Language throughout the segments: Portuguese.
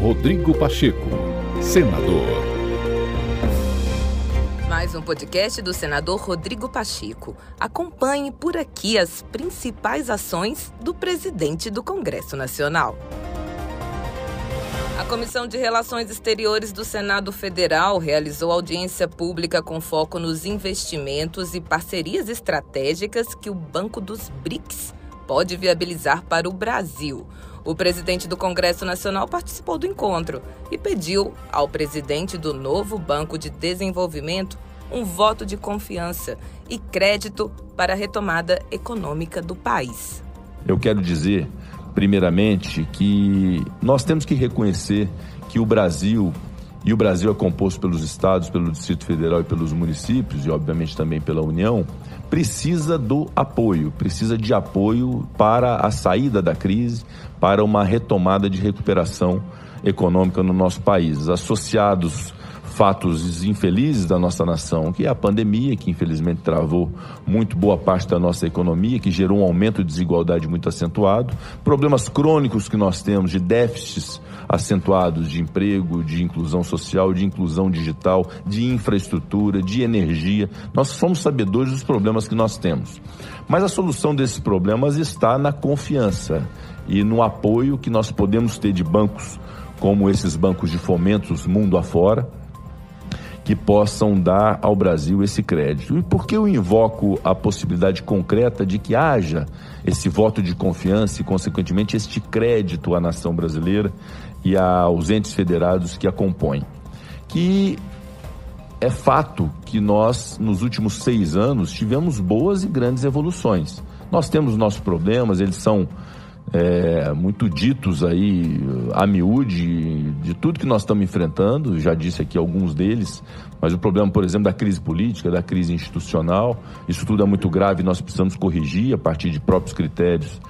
Rodrigo Pacheco, senador. Mais um podcast do senador Rodrigo Pacheco. Acompanhe por aqui as principais ações do presidente do Congresso Nacional. A Comissão de Relações Exteriores do Senado Federal realizou audiência pública com foco nos investimentos e parcerias estratégicas que o Banco dos BRICS pode viabilizar para o Brasil. O presidente do Congresso Nacional participou do encontro e pediu ao presidente do novo Banco de Desenvolvimento um voto de confiança e crédito para a retomada econômica do país. Eu quero dizer primeiramente, que nós temos que reconhecer que o Brasil, e o Brasil é composto pelos estados, pelo Distrito Federal e pelos municípios, e obviamente também pela União, precisa do apoio, precisa de apoio para a saída da crise, para uma retomada de recuperação econômica no nosso país. Associados fatos infelizes da nossa nação, que é a pandemia, que infelizmente travou muito boa parte da nossa economia, que gerou um aumento de desigualdade muito acentuado, problemas crônicos que nós temos de déficits acentuados de emprego, de inclusão social, de inclusão digital, de infraestrutura, de energia. Nós somos sabedores dos problemas que nós temos. Mas a solução desses problemas está na confiança e no apoio que nós podemos ter de bancos como esses bancos de fomentos mundo afora, que possam dar ao Brasil esse crédito. E por que eu invoco a possibilidade concreta de que haja esse voto de confiança e, consequentemente, este crédito à nação brasileira e aos entes federados que a compõem? Que é fato que nós, nos últimos seis anos, tivemos boas e grandes evoluções. Nós temos nossos problemas, eles são é, muito ditos aí a miúde de tudo que nós estamos enfrentando, já disse aqui alguns deles, mas o problema, por exemplo, da crise política, da crise institucional, isso tudo é muito grave e nós precisamos corrigir a partir de próprios critérios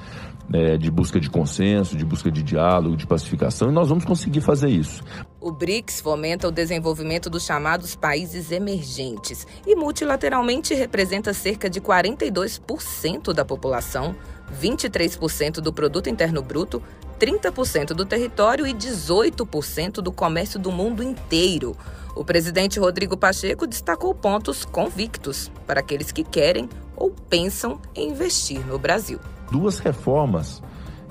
é, de busca de consenso, de busca de diálogo, de pacificação, e nós vamos conseguir fazer isso. O BRICS fomenta o desenvolvimento dos chamados países emergentes e multilateralmente representa cerca de 42% da população, 23% do produto interno bruto, 30% do território e 18% do comércio do mundo inteiro. O presidente Rodrigo Pacheco destacou pontos convictos para aqueles que querem ou pensam em investir no Brasil. Duas reformas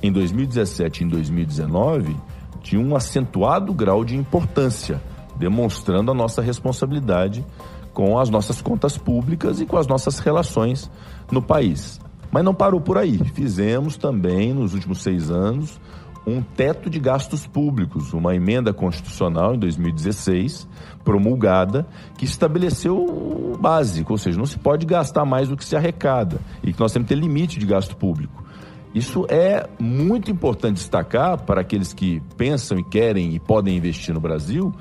em 2017 e em 2019 tinham um acentuado grau de importância, demonstrando a nossa responsabilidade com as nossas contas públicas e com as nossas relações no país. Mas não parou por aí. Fizemos também, nos últimos seis anos, um teto de gastos públicos, uma emenda constitucional em 2016, promulgada, que estabeleceu o básico, ou seja, não se pode gastar mais do que se arrecada e que nós temos que ter limite de gasto público. Isso é muito importante destacar para aqueles que pensam e querem e podem investir no Brasil,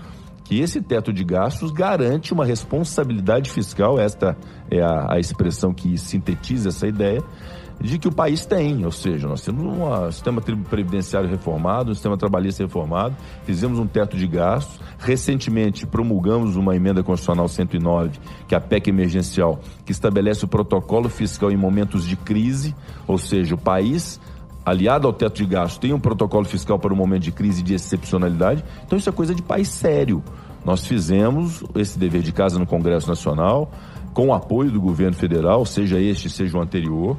que esse teto de gastos garante uma responsabilidade fiscal, esta é a, a expressão que sintetiza essa ideia, de que o país tem, ou seja, nós temos um sistema previdenciário reformado, um sistema trabalhista reformado, fizemos um teto de gastos, recentemente promulgamos uma emenda constitucional 109, que é a PEC emergencial, que estabelece o protocolo fiscal em momentos de crise, ou seja, o país aliado ao teto de gastos, tem um protocolo fiscal para um momento de crise de excepcionalidade. Então isso é coisa de país sério. Nós fizemos esse dever de casa no Congresso Nacional, com o apoio do governo federal, seja este, seja o anterior,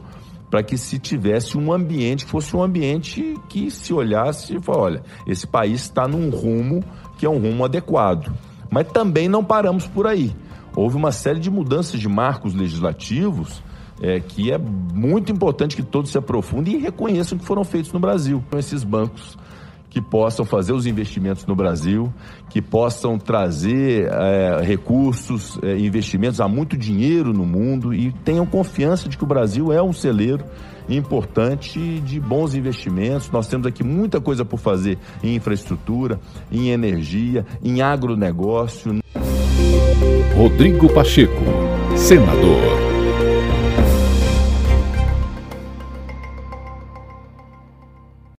para que se tivesse um ambiente que fosse um ambiente que se olhasse e falasse, olha, esse país está num rumo que é um rumo adequado. Mas também não paramos por aí. Houve uma série de mudanças de marcos legislativos é, que é muito importante que todos se aprofundem e reconheçam que foram feitos no Brasil. com Esses bancos que possam fazer os investimentos no Brasil, que possam trazer é, recursos, é, investimentos, há muito dinheiro no mundo e tenham confiança de que o Brasil é um celeiro importante de bons investimentos. Nós temos aqui muita coisa por fazer em infraestrutura, em energia, em agronegócio. Rodrigo Pacheco, senador.